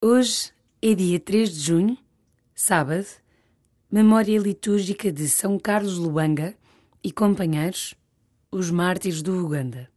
Hoje é dia 3 de junho, sábado, memória litúrgica de São Carlos Luanga e companheiros, os mártires do Uganda.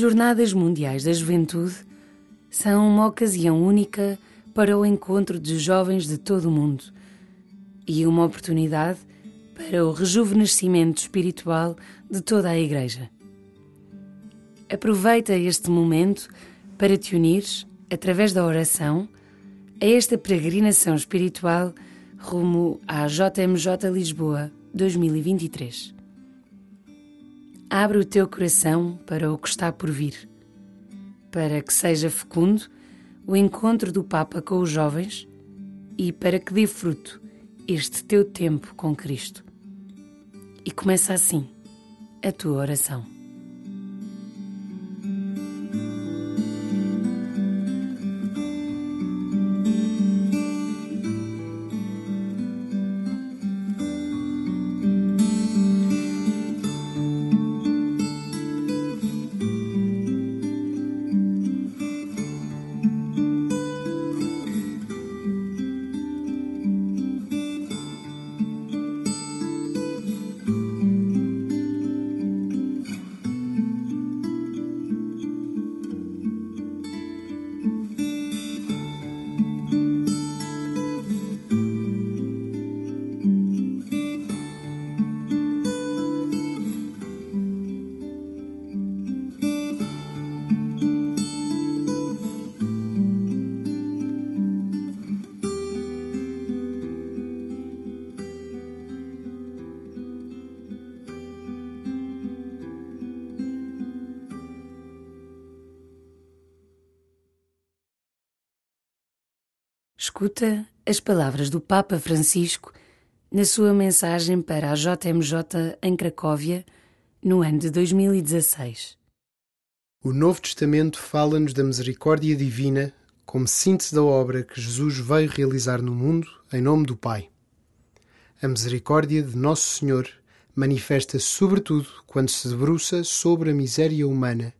Jornadas Mundiais da Juventude são uma ocasião única para o encontro de jovens de todo o mundo e uma oportunidade para o rejuvenescimento espiritual de toda a Igreja. Aproveita este momento para te unires, através da oração, a esta peregrinação espiritual rumo à JMJ Lisboa 2023. Abre o teu coração para o que está por vir, para que seja fecundo o encontro do Papa com os jovens e para que dê fruto este teu tempo com Cristo. E começa assim a tua oração. Escuta as palavras do Papa Francisco na sua mensagem para a JMJ em Cracóvia no ano de 2016. O Novo Testamento fala-nos da misericórdia divina como síntese da obra que Jesus veio realizar no mundo em nome do Pai. A misericórdia de Nosso Senhor manifesta-se sobretudo quando se debruça sobre a miséria humana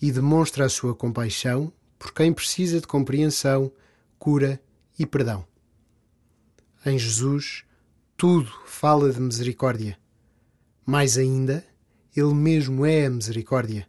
e demonstra a sua compaixão por quem precisa de compreensão, cura e perdão. Em Jesus, tudo fala de misericórdia. Mais ainda, Ele mesmo é a misericórdia.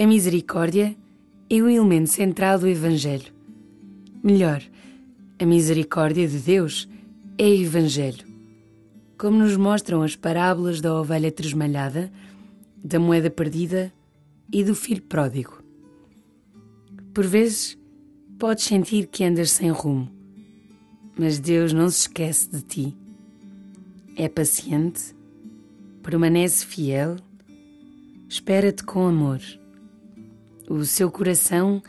A misericórdia é o elemento central do Evangelho. Melhor, a misericórdia de Deus é o Evangelho. Como nos mostram as parábolas da ovelha tresmalhada, da moeda perdida e do filho pródigo. Por vezes, podes sentir que andas sem rumo, mas Deus não se esquece de ti. É paciente, permanece fiel, espera-te com amor o seu coração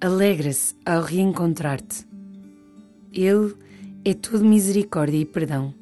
alegra-se ao reencontrar-te. Ele é todo misericórdia e perdão.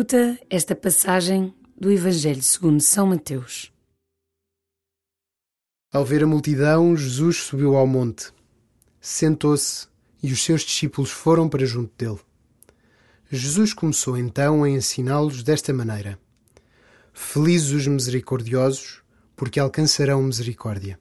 Escuta esta passagem do Evangelho segundo São Mateus. Ao ver a multidão, Jesus subiu ao monte, sentou-se e os seus discípulos foram para junto dele. Jesus começou então a ensiná-los desta maneira: Felizes os misericordiosos, porque alcançarão misericórdia.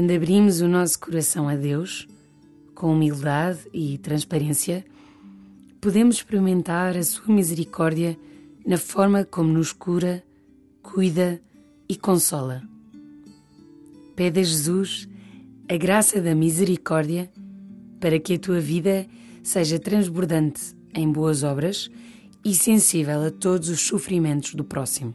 Quando abrimos o nosso coração a Deus, com humildade e transparência, podemos experimentar a Sua misericórdia na forma como nos cura, cuida e consola. Pede a Jesus a graça da misericórdia para que a tua vida seja transbordante em boas obras e sensível a todos os sofrimentos do próximo.